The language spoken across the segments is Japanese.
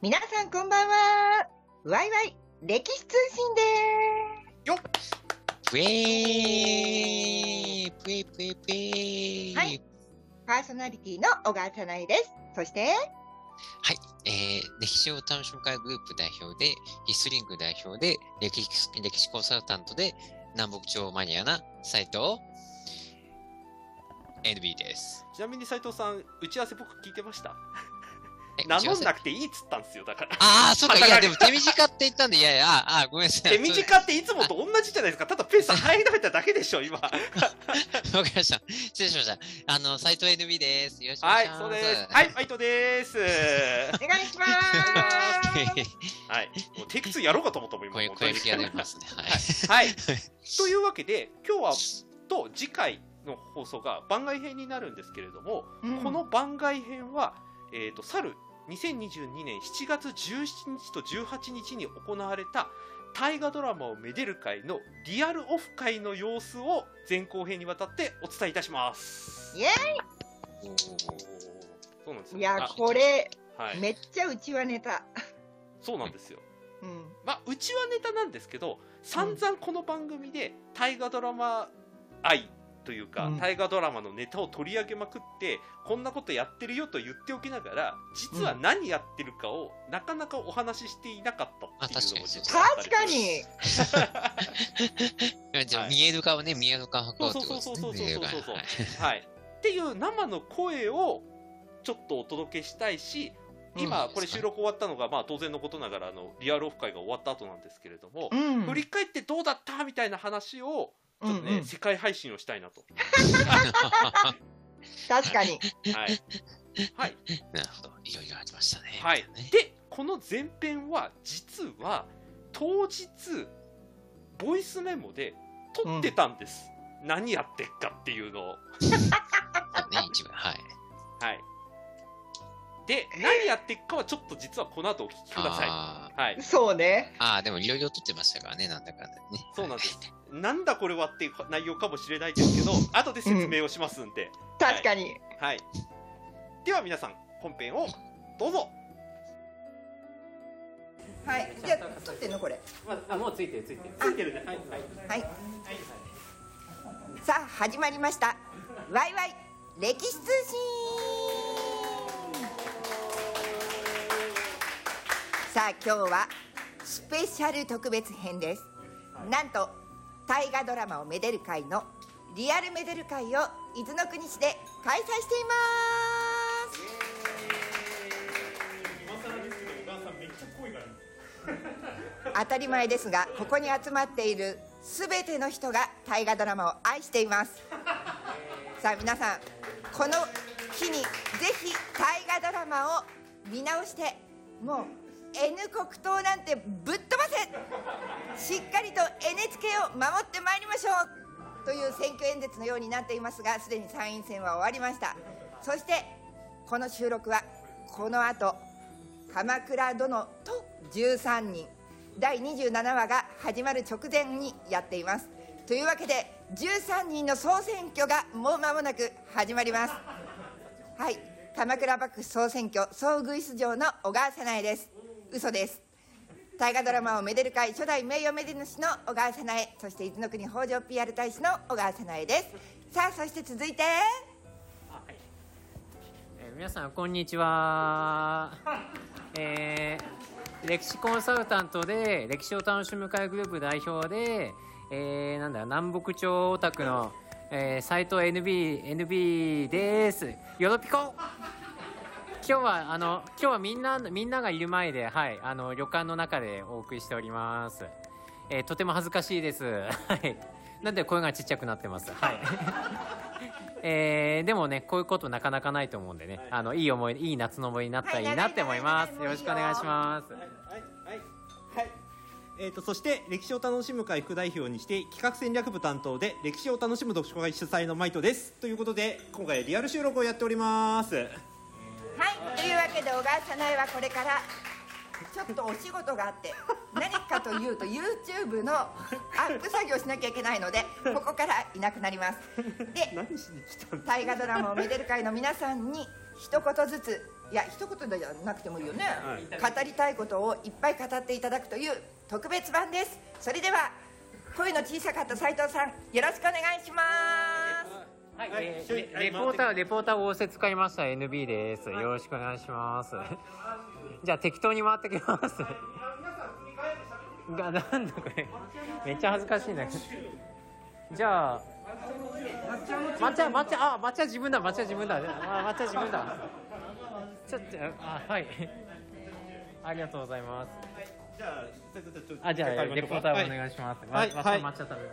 皆さんこんばんは。ワイワイ歴史通信でよっぷえーぷえぷえぷえはいす。パーソナリティの小川さなえです。そして、はい。えー、歴史を楽しむ会グループ代表で、ヒストリング代表で、歴史歴史コンサルタントで、南北朝マニアな斉藤 NB です。ちなみに斉藤さん、打ち合わせ僕聞いてました。え名乗んなくくていいっつったんですよ、だから。ああ、そうか。いや、肩でも手短って言ったんで、いやいや、ああ、ごめんなさい。手短っていつもと同じじゃないですか。ただペース入られただけでしょ、今。は わかりました。失礼しました。あの、斉藤 NB です。よろしくお願いしい、ます。そうです。はい、バイトです。お願いします。はい。もうテイク2やろうかと思ったもん、今。声、声力が出ますね。はい。はい。というわけで、今日は、と次回の放送が番外編になるんですけれども、うんこの番外編は、えー、と去る2022年7月17日と18日に行われた大河ドラマをめでる会のリアルオフ会の様子を前後編にわたってお伝えいたします。イエおーそうなんですよ。いやあ、これ、はい、めっちゃうちはネタ。そうなんですよ。うん。まあ、うちはネタなんですけど散々この番組で大河ドラマ愛というか、うん大河ドラマのネタを取り上げまくってこんなことやってるよと言っておきながら実は何やってるかをなかなかお話ししていなかったっていうのも実はあった確りかに。じゃあはい見える化をね、見える化を図ろうってことそうそうですね。そうそうそうそうはいはい、っていう生の声をちょっとお届けしたいし今うんこれ収録終わったのがまあ当然のことながらあのリアルオフ会が終わった後なんですけれども、うん。振り返ってどうだったみたいな話をちょっとね、うんうん世界配信をしたいなと。確かに。はい。はい。なるほど。いろいろありましたね。はいね。で、この前編は、実は、当日、ボイスメモで撮ってたんです。何やってっかっていうのを。ね、一部。はい。はい。で、何やってっかはちょっと実はこの後お聞きください。あはい。そうね。ーあー、でもいろいろ撮ってましたからね、なんだかんだね。そうなんです。なんだこれはっていう内容かもしれないですけど、後で説明をしますんで。確かに。はい。では皆さん、本編をどうぞ。はい。じゃあ、撮ってんのこれ。まあ、もうついてるついてる。ついてるね。はい。はい。はい。さあ、始まりました。ワイワイ歴史通信。さあ、今日はスペシャル特別編です。なんと大河ドラマをめでる会のリアルめでる会を伊豆の国市で開催しています。当たり前ですがここに集まっている全ての人が大河ドラマを愛しています。さあ皆さんこの日にぜひ大河ドラマを見直してもう N 国党なんてぶっ飛ばせと NHK を守ってまいりましょうという選挙演説のようになっていますがすでに参院選は終わりました。そしてこの収録はこの後鎌倉殿と13人第27話が始まる直前にやっています。というわけで13人の総選挙がもう間もなく始まります。はい鎌倉幕府総選挙総具出場の小川早苗です。嘘です。大河ドラマをめでる会初代名誉めで主の小川早苗そして伊豆の国北条 PR 大使の小川早苗ですさあそして続いてえー皆さんこんにちは。えー歴史コンサルタントで歴史を楽しむ会グループ代表で、えーなんだ南北朝オタクの、えー、斉藤 NB NB です。よろぴこ。今日はあの今日はみんなみんながいる前ではいあの旅館の中でお送りしております。えーとても恥ずかしいです。はい。なんで声がちっちゃくなってます？はい。えーでもねこういうことなかなかないと思うんでね、あのいい思いいい夏の思いになったらいいなって思います、はいよろしくお願いしますはいはいはいえー、とそして歴史を楽しむ会副代表にして企画戦略部担当で歴史を楽しむ読書会主催のマイトですということで今回リアル収録をやっておりますはい、というわけで小川早苗はこれからちょっとお仕事があって何かというと YouTube のアップ作業しなきゃいけないのでここからいなくなります。で大河ドラマをめでる会の皆さんに一言ずついや一言じゃなくてもいいよね、はい。語りたいことをいっぱい語っていただくという特別版です。それでは声の小さかった斉藤さんよろしくお願いしますはい、はいえーレレポーターレポーターを仰せ使いました NB です。よろしくお願いします。じゃあ適当に回ってきます。がなんだこれめっちゃ恥ずかしいんだけど。じゃあ抹茶抹茶あ抹茶自分だ抹茶自分だあ抹茶自分だ。ちょっとあはい。ありがとうございます。じゃああじゃあレポーターお願いします。はい。わはい。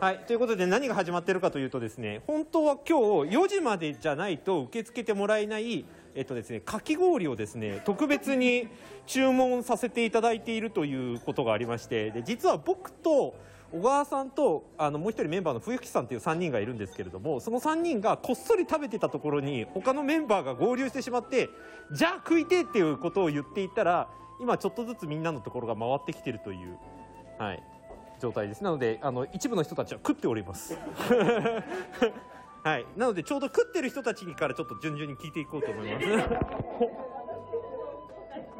はい、ということで何が始まってるかというとですね本当は今日4時までじゃないと受け付けてもらえない、えっとですね、かき氷をですね特別に注文させていただいているということがありましてで実は僕と小川さんとあのもう一人メンバーの冬木さんという3人がいるんですけれどもその3人がこっそり食べてたところに他のメンバーが合流してしまってじゃあ食いてえっていうことを言っていたら今ちょっとずつみんなのところが回ってきてるという。はい状態です。なのであの一部の人たちは食っております。はい。なのでちょうど食ってる人たちからちょっと順々に聞いていこうと思います。は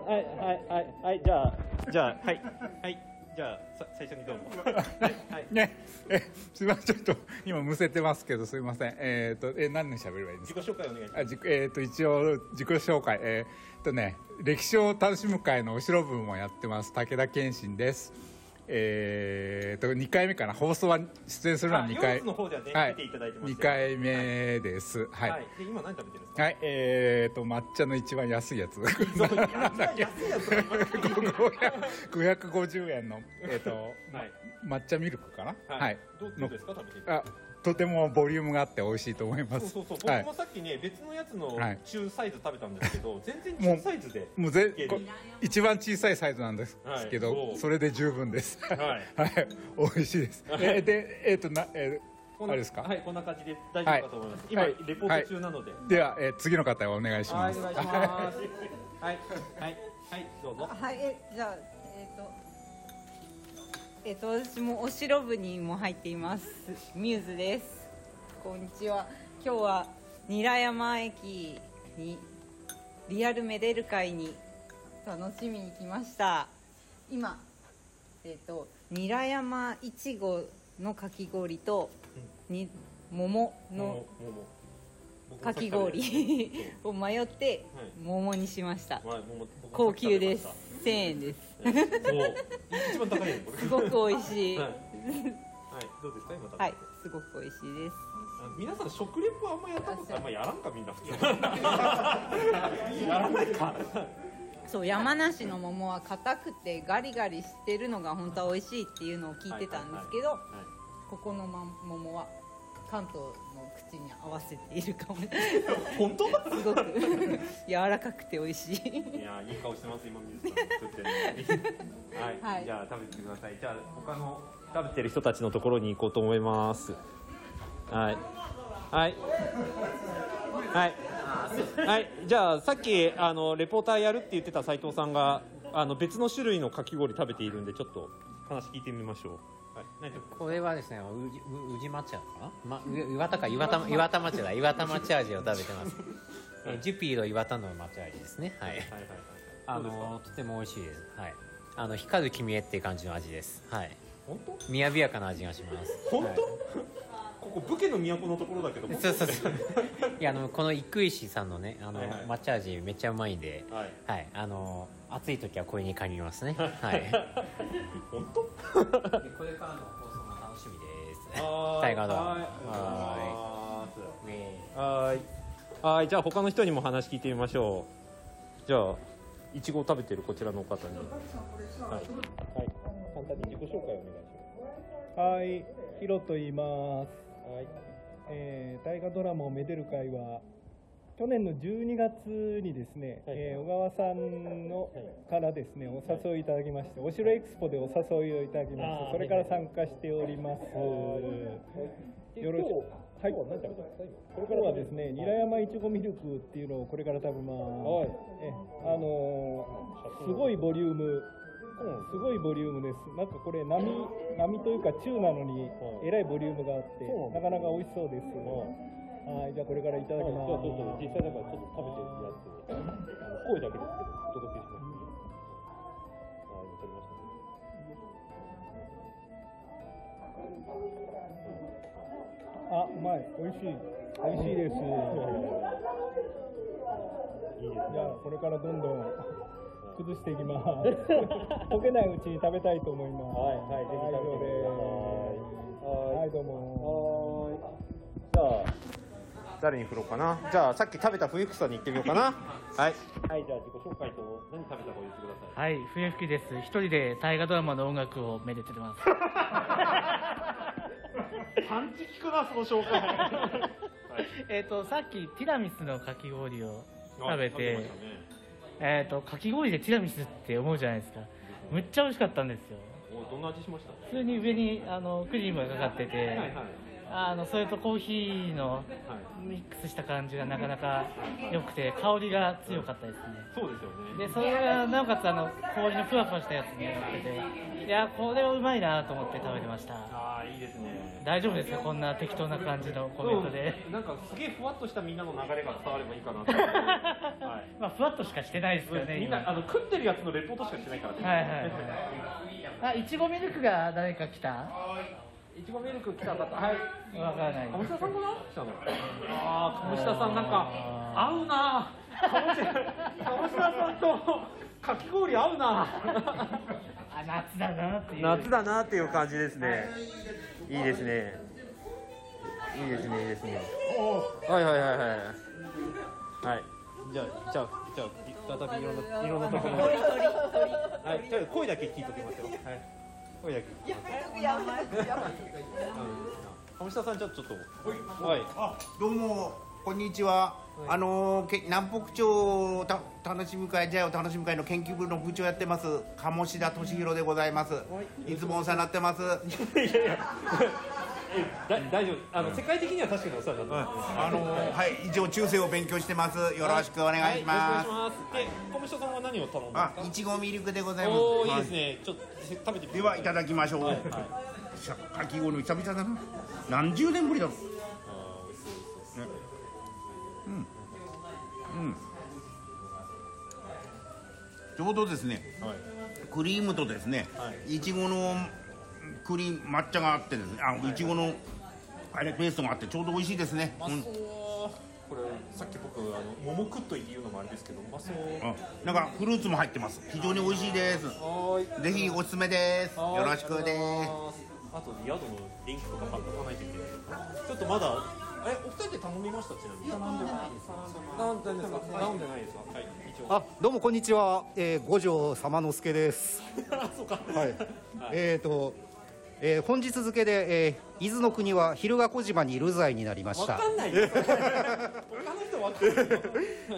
いはいはいはいじゃあじゃあはいはいじゃあさ最初にどうぞ はい。はいね、えすみません。ちょっと今むせてますけどすみません。えっ、とえ何で喋ればいいんですか？自己紹介お願いします。あじえっ、と一応自己紹介。えっ、とね歴史を楽しむ会のお城部もやってます。武田健信ですえっ、と2回目かな。放送は出演するのは2あ回。の方ではね、はい。出ていただいてます2回目です。はい、はい、で今何食べてるんですか？はい、えーと抹茶の一番安いやつ。そう安いやつ。が今550円のえっ、と、はい。抹茶ミルクかな。はい、どうどうですか？食べて。あとてもボリュームがあって美味しいと思います。そうそうそう。はい。僕もさっきね、別のやつのはい。中サイズ食べたんですけど、全然もう中サイズでもうぜ一番小さいサイズなんですはいけど、そうそれで十分です。はい。はい。美味しいです。えでえっ、となえこんなあれですか？はい、こんな感じで大丈夫かと思います。今、はい。レポート中なので。ーでは、えー次の方お願いしはい、ますお願いします。はい、はい、はい、どうぞ。はい、えじゃあ、えっ、と。えっ、と、私もお城部にも入っています。ミューズです。こんにちは。今日は韮山駅に。リアルメデル会に。楽しみに来ました。今。えっ、と、韮山いちごのかき氷と。に、桃のかき氷を迷ってはい桃にしました。高級です。1000円です。一番高い。すごく美味しい。ははい。い、はい、どうですか、今食べて。すごく美味しいです。あ皆さん食レポあんまやったことあんまやらんかみんな普通 やらないか。そう山梨の桃は硬くてガリガリしてるのが本当は美味しいっていうのを聞いてたんですけど、ここのま桃は関東の口に合わせているかも。本当？すごく。柔らかくて美味しい。いやいい顔してます今水さん作ってはい、はいじゃあ食べてください。じゃあ他の食べてる人たちのところに行こうと思います。はい。はい。はい。はい。じゃあさっきあのレポーターやるって言ってた斉藤さんがあの別の種類のかき氷食べているんでちょっと話聞いてみましょうこれはですね、うじう宇治抹茶かな、ま、う岩田か岩田岩田抹茶だ岩田抹茶味を食べてます。えージュピーの岩田の抹茶味ですね。はい。はいはいはいあのとても美味しいです。はい。あの光る君へっていう感じの味です。はい。本当？みやびやかな味がします。本当、はいの都のところだけどそうそうそう。いやあのこの生石さんのねあの、はいはい抹茶味めっちゃうまいんで、はいはい。あの暑い時はこれに借りますね。はい。本当これからの放送が楽しみです。大河ドはいはいはいはいじゃあ他の人にも話聞いてみましょうじゃあいちごを食べてるこちらの方にはい、はい、簡単に自己紹介お願いしますはい、ヒロと言います。はい。えー大河ドラマをめでる会は去年の12月にですね、はい。えー小川さんのからですねお誘いいただきましてお城エクスポでお誘いをいただきましてそれから参加しております。よろしく。はい。これか？らはですね、韮山いちごミルクっていうのをこれから食べます。えあのーすごいボリューム、すごいボリュームです。なんかこれ波波というか中なのにえらいボリュームがあって、なかなか美味しそうです。はい、じゃあこれからいただきます。じゃあちょっと実際だからちょっと食べてるやつ声だけですけどお届けします、あ今撮りましたねあ、うまい、美味しい、美味しいです。いいですじゃあこれからどんどん崩していきます。溶けないうちに食べたいと思います。はいはいぜひ食べてくださいはい、はい、どうも。はーいじゃあ誰に振ろうかなじゃあさっき食べた冬草に行ってみようかな はいはいじゃあ自己紹介と何食べたか言ってくださいはい、冬吹です。一人で大河ドラマの音楽をめでてます。パンチ効くなその紹介えっと、さっきティラミスのかき氷を食べて、えっと、かき氷でティラミスって思うじゃないですか。むっちゃ美味しかったんですよ。おどんな味しました？普通に上にあのクリームがかかってて、はいはいあのそれとコーヒーのはい。ミックスした感じがなかなか良くて、香りが強かったですね。そうですよね。でそれがなおかつあの氷のふわふわしたやつになってていやこれはうまいなと思って食べてました。ああいいですね。大丈夫ですか？こんな適当な感じのコメントで、うんなんかすげえふわっとしたみんなの流れが伝わればいいかなと思って。はい。まあふわっとしかしてないですよねみん今。なあの食ってるやつのレポートしかしてないから。ねはいはいはい。あいちごミルクが誰か来た？いちごミルク来た方。はい。わからない。鴨下さんかな？来たの。ああ鴨下さんなんか合うな。鴨下鴨下さんとかき氷合うな。あ夏だなっていう。夏だなっていう感じですね。いいですね。いいですねいいですね。はいはいはいはい。はい。じゃあじゃあじゃあ再びいろんないろんなところにはい。じゃあ声だけ聞いときますよはい声だけ鴨下さんちょっとちょっとはいあどうも。こんにちは、あのーけ南北町た楽しみ会ジャイを楽しみ会の研究部の部長やってます鴨志田俊弘でございます。いつもお世話になってます。いやいやえだ大丈夫。あの、世界的には確かにお世話になってます、あのーはい一応中世を勉強してます。よろしくお願いします、はい、で鴨下さんは何を頼んいちごミルクでございます。おおいいですね。ちょっと食べてみてではいただきましょう、はい。はい。しゃかき氷久々だな何十年ぶりだろう。あー美味しそうん。うん。ちょうどですねはい。クリームとですね、いちごのクリーム抹茶があってですねあいちごのあれペーストがあってちょうど美味しいですね、うんうまそうこれさっき僕あの桃食っといて言うのもあれですけどうまそうあなんかフルーツも入ってます。非常に美味しいです。はーい。ぜひおすすめです。はーい。よろしくです。あとで宿のリンクとか貼っとかないといけないちょっとまだえお二人で頼みましたちなみに。頼んでないです。頼んでないですか？頼んでないです。かはい一応。あ、どうもこんにちは。えー、五条様之助です。あそうか。はい。えっ、と、えー、本日付で、えー、伊豆の国は蛭ヶ小島に流罪になりました。わかんないです他の人わかんない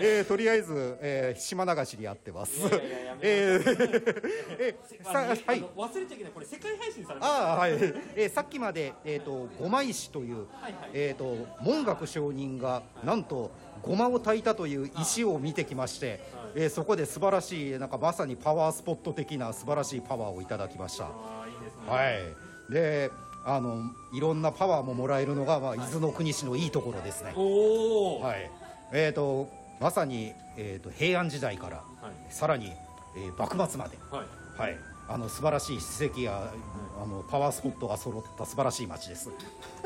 えー、とりあえず、えー、島流しにあってます。いやいやいやえー、えー、さはい。忘れちゃいけない。これ世界配信されああはい、えー、さっきまで、えー、とごま石という、えー、と文学上人がなんとごまを炊いたという石を見てきまして、えーそこで素晴らしいなんかまさにパワースポット的な素晴らしいパワーをいただきました。いいですね。はい、であのいろんなパワーももらえるのが、まあ、伊豆の国市のいいところですね。はい。えー、とまさに、えー、と平安時代から、はい。さらに、えー幕末まで。はい。はい、あの素晴らしい史跡やあのパワースポットが揃った素晴らしい街です。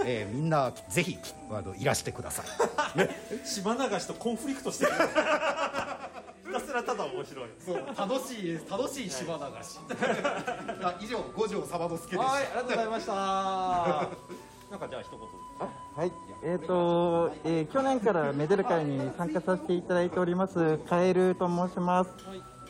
えーみんなぜひあのいらしてください。島流しとコンフリクトしてるひたすらただ面白いそう楽しい楽しい島流し。あ以上五条サバ之助でした。はいありがとうございました なんかじゃあ一言はい、えーとえー去年からメデル会に参加させていただいておりますカエルと申します。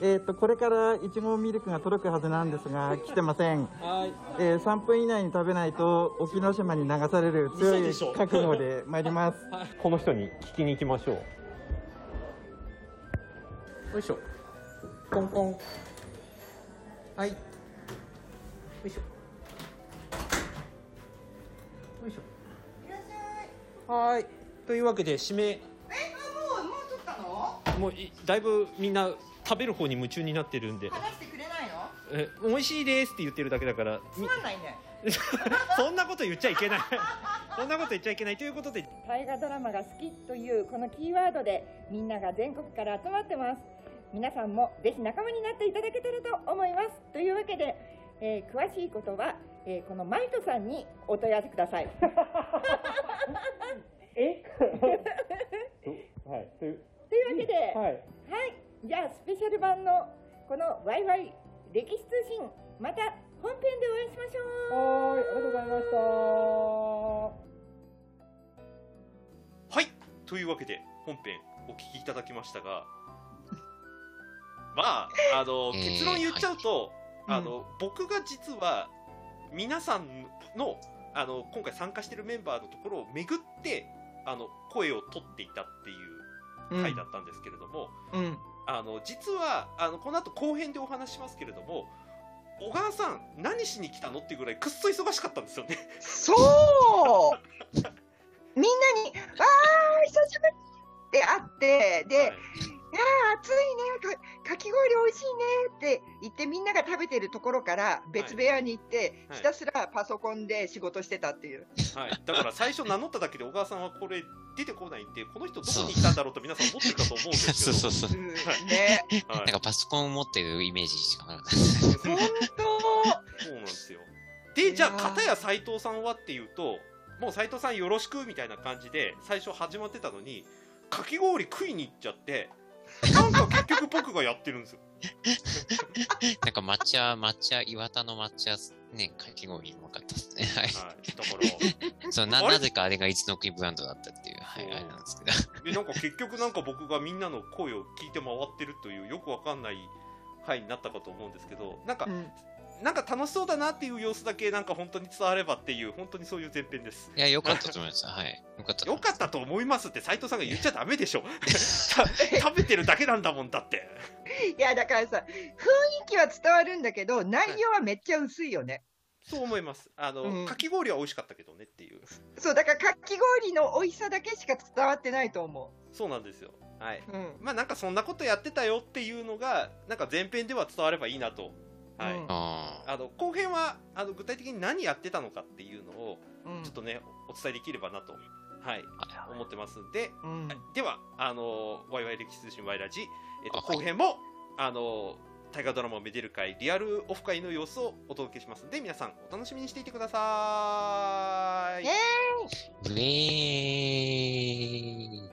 えーとこれからいちごミルクが届くはずなんですが来てません。はいえー3分以内に食べないと沖ノ島に流される強い嘘でしょ覚悟で参ります。この人に聞きに行きましょうよいしょ。コンコン。はい。よいしょ。よいしょ。はい。というわけで締め。えもうもう取ったの？もういだいぶみんな食べる方に夢中になってるんで。話してくれないの？え美味しいですって言ってるだけだからつまんないね。そんなこと言っちゃいけない。そんなこと言っちゃいけない。ということで。大河ドラマが好きというこのキーワードでみんなが全国から集まってます皆さんもぜひ仲間になっていただけたらと思います。というわけで、えー詳しいことは、えーこのマイトさんにお問い合わせください。え？はい。というわけで、はい。はい、じゃあスペシャル版のこのワイワイ歴史通信また本編でお会いしましょう。はーい。ありがとうございました。はい。というわけで本編お聞きいただきましたがまああのえー結論言っちゃうと、はい。あの僕が実は皆さんのあの今回参加してるメンバーのところを巡ってあの声を取っていたっていう回だったんですけれども、うん。あの実はあのこの後後編でお話ししますけれども小川さん何しに来たのっていうぐらいくっそ忙しかったんですよね。そう。みんなに「わあ久しぶり!」って会ってで「いやー暑いね。かかき氷美味しいね」って言ってみんなが食べてるところから別部屋に行って、はい。ひたすらパソコンで仕事してたっていう。はい、だから最初名乗っただけで小川さんはこれ出てこないんでこの人どこに行ったんだろうと皆さん思ってるかと思うんですけど。そうそうそう。はいね。はい。なんかパソコンを持ってるイメージしかなかった。そうなんですよ。でじゃあ片や斎藤さんはっていうともう斎藤さんよろしくみたいな感じで最初始まってたのにかき氷食いに行っちゃってなんか結局僕がやってるんですよ なんか抹茶、抹茶、岩田の抹茶、ね、かき氷うまかったですね。はい。だから そうな、なぜかあれが一の国ブランドだったっていう、はい、あれなんですけど。でなんか結局なんか僕がみんなの声を聞いて回ってるというよくわかんない回になったかと思うんですけどなんか、なんか楽しそうだなっていう様子だけなんか本当に伝わればっていう本当にそういう前編ですいや、よかったと思います。はい。よかった。よかったと思いますって斉藤さんが言っちゃダメでしょ た食べてるだけなんだもんだっていやだからさ雰囲気は伝わるんだけど内容はめっちゃ薄いよね。そう思いますあの、うんかき氷は美味しかったけどねっていうそうだからかき氷の美味しさだけしか伝わってないと思そうなんですよはい、う。うんまあなんかそんなことやってたよっていうのがなんか前編では伝わればいいなとはい、うん。ああの後編はあの具体的に何やってたのかっていうのをうん。ちょっとね、お伝えできればなと、はい、思ってますんで、うん。はい。ではあのワイワイ歴史通信ワイラジ、えっと、後編も、あの大河ドラマをめでる会リアルオフ会の様子をお届けしますんで皆さんお楽しみにしていてください。ブレー